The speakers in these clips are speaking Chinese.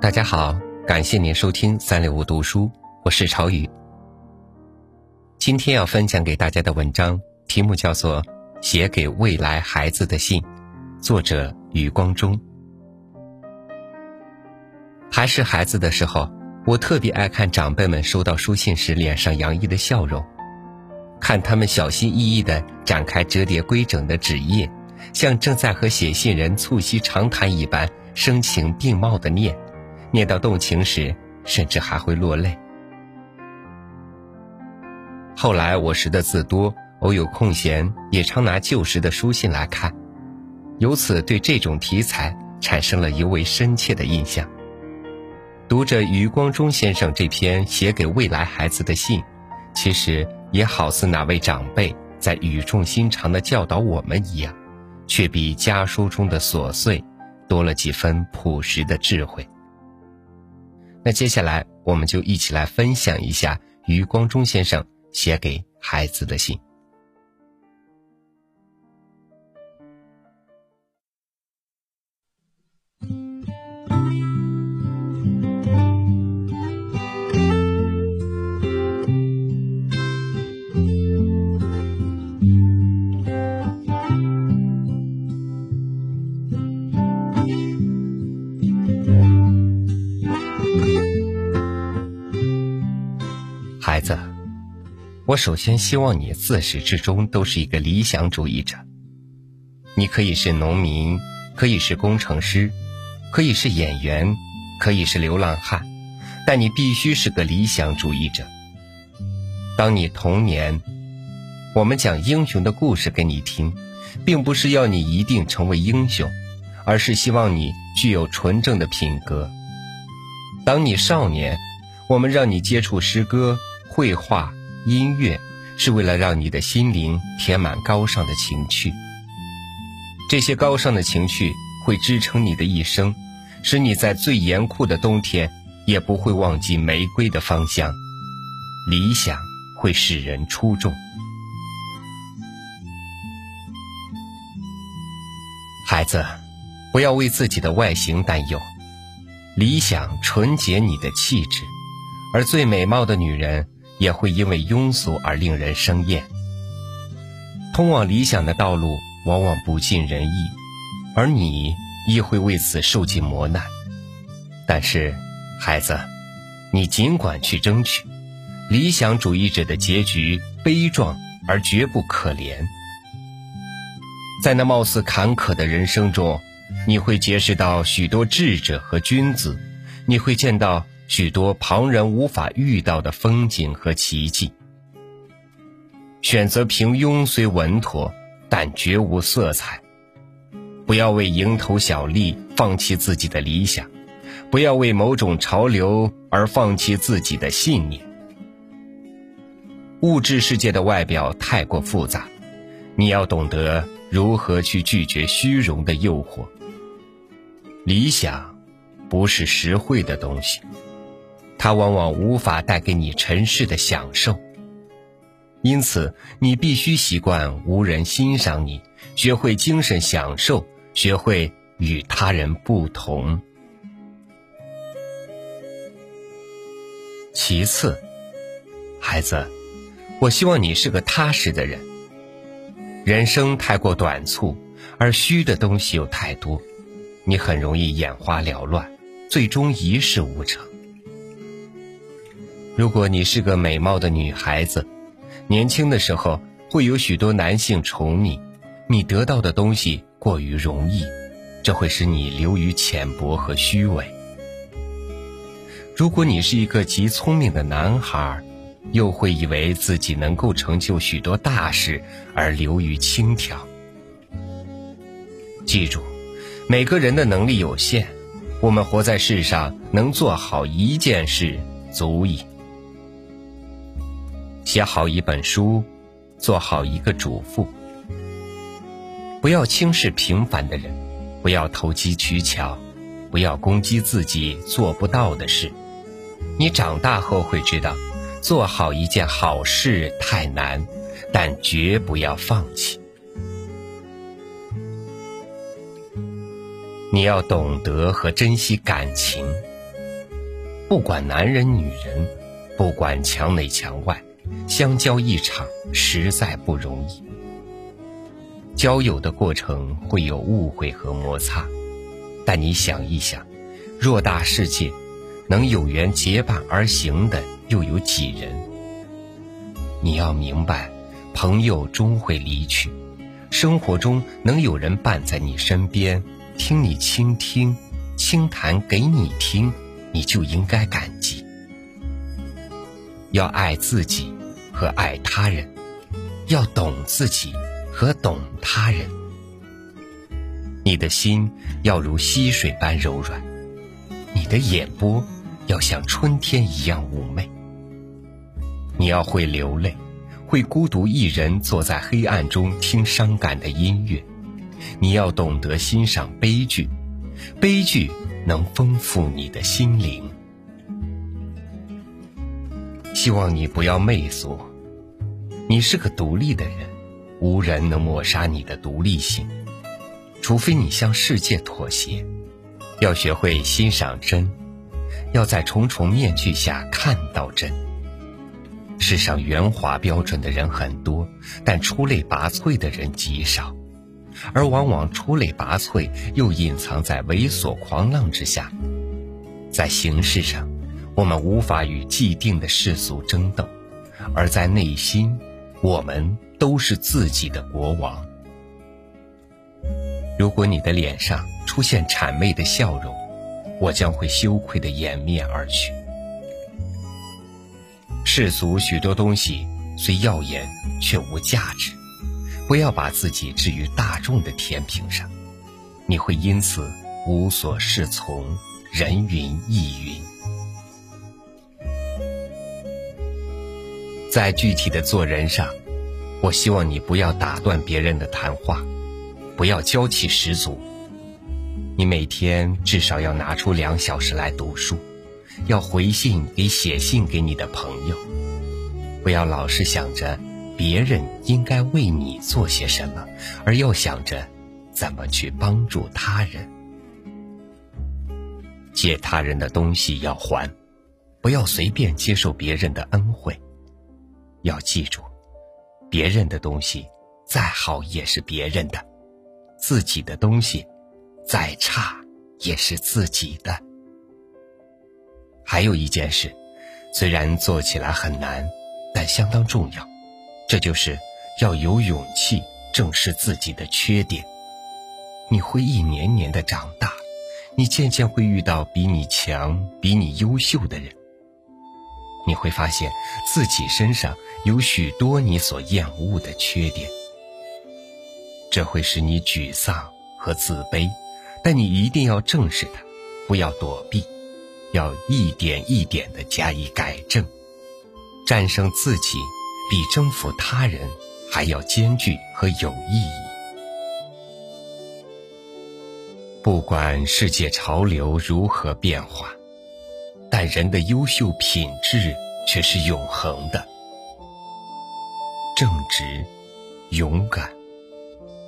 大家好，感谢您收听三六五读书，我是朝雨。今天要分享给大家的文章题目叫做《写给未来孩子的信》，作者余光中。还是孩子的时候，我特别爱看长辈们收到书信时脸上洋溢的笑容，看他们小心翼翼地展开折叠规整的纸页，像正在和写信人促膝长谈一般声情并茂地念。念到动情时，甚至还会落泪。后来我识的字多，偶有空闲，也常拿旧时的书信来看，由此对这种题材产生了尤为深切的印象。读着余光中先生这篇写给未来孩子的信，其实也好似哪位长辈在语重心长地教导我们一样，却比家书中的琐碎多了几分朴实的智慧。那接下来，我们就一起来分享一下余光中先生写给孩子的信。孩子，我首先希望你自始至终都是一个理想主义者。你可以是农民，可以是工程师，可以是演员，可以是流浪汉，但你必须是个理想主义者。当你童年，我们讲英雄的故事给你听，并不是要你一定成为英雄，而是希望你具有纯正的品格。当你少年，我们让你接触诗歌。绘画、音乐，是为了让你的心灵填满高尚的情趣。这些高尚的情趣会支撑你的一生，使你在最严酷的冬天也不会忘记玫瑰的芳香。理想会使人出众。孩子，不要为自己的外形担忧，理想纯洁你的气质，而最美貌的女人。也会因为庸俗而令人生厌。通往理想的道路往往不尽人意，而你亦会为此受尽磨难。但是，孩子，你尽管去争取。理想主义者的结局悲壮而绝不可怜。在那貌似坎坷的人生中，你会结识到许多智者和君子，你会见到。许多旁人无法遇到的风景和奇迹。选择平庸虽稳妥，但绝无色彩。不要为蝇头小利放弃自己的理想，不要为某种潮流而放弃自己的信念。物质世界的外表太过复杂，你要懂得如何去拒绝虚荣的诱惑。理想，不是实惠的东西。它往往无法带给你尘世的享受，因此你必须习惯无人欣赏你，学会精神享受，学会与他人不同。其次，孩子，我希望你是个踏实的人。人生太过短促，而虚的东西又太多，你很容易眼花缭乱，最终一事无成。如果你是个美貌的女孩子，年轻的时候会有许多男性宠你，你得到的东西过于容易，这会使你流于浅薄和虚伪。如果你是一个极聪明的男孩，又会以为自己能够成就许多大事而流于轻佻。记住，每个人的能力有限，我们活在世上，能做好一件事足矣。写好一本书，做好一个主妇。不要轻视平凡的人，不要投机取巧，不要攻击自己做不到的事。你长大后会知道，做好一件好事太难，但绝不要放弃。你要懂得和珍惜感情，不管男人女人，不管墙内墙外，相交一场实在不容易。交友的过程会有误会和摩擦，但你想一想，偌大世界，能有缘结伴而行的又有几人？你要明白，朋友终会离去，生活中能有人伴在你身边，听你倾听，倾谈给你听。你就应该感激，要爱自己和爱他人，要懂自己和懂他人。你的心要如溪水般柔软，你的眼波要像春天一样妩媚。你要会流泪，会孤独一人坐在黑暗中听伤感的音乐。你要懂得欣赏悲剧，悲剧。能丰富你的心灵。希望你不要媚俗，你是个独立的人，无人能抹杀你的独立性，除非你向世界妥协。要学会欣赏真，要在重重面具下看到真。世上圆滑标准的人很多，但出类拔萃的人极少。而往往出类拔萃，又隐藏在猥琐狂浪之下。在形式上，我们无法与既定的世俗争斗；而在内心，我们都是自己的国王。如果你的脸上出现谄媚的笑容，我将会羞愧的掩面而去。世俗许多东西虽耀眼，却无价值。不要把自己置于大众的天平上，你会因此无所适从，人云亦云。在具体的做人上，我希望你不要打断别人的谈话，不要娇气十足。你每天至少要拿出两小时来读书，要回信给写信给你的朋友，不要老是想着。别人应该为你做些什么，而要想着怎么去帮助他人。借他人的东西要还，不要随便接受别人的恩惠。要记住，别人的东西再好也是别人的，自己的东西再差也是自己的。还有一件事，虽然做起来很难，但相当重要。这就是要有勇气正视自己的缺点。你会一年年的长大，你渐渐会遇到比你强、比你优秀的人。你会发现自己身上有许多你所厌恶的缺点，这会使你沮丧和自卑。但你一定要正视它，不要躲避，要一点一点的加以改正，战胜自己。比征服他人还要艰巨和有意义。不管世界潮流如何变化，但人的优秀品质却是永恒的：正直、勇敢、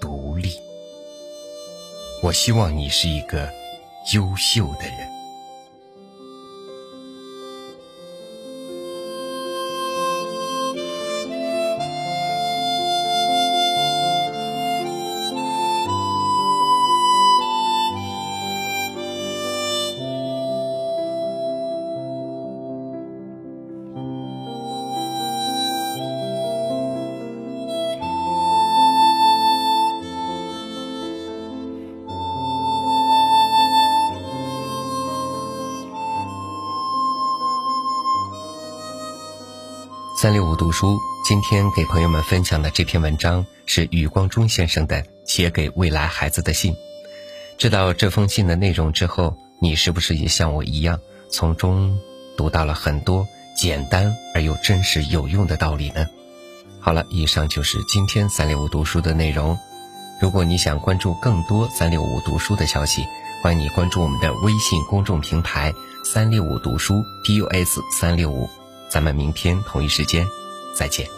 独立。我希望你是一个优秀的人。三六五读书今天给朋友们分享的这篇文章是余光中先生的《写给未来孩子的信》。知道这封信的内容之后，你是不是也像我一样，从中读到了很多简单而又真实有用的道理呢？好了，以上就是今天三六五读书的内容。如果你想关注更多三六五读书的消息，欢迎你关注我们的微信公众平台“三六五读书 ”，D U S 三六五。咱们明天同一时间再见。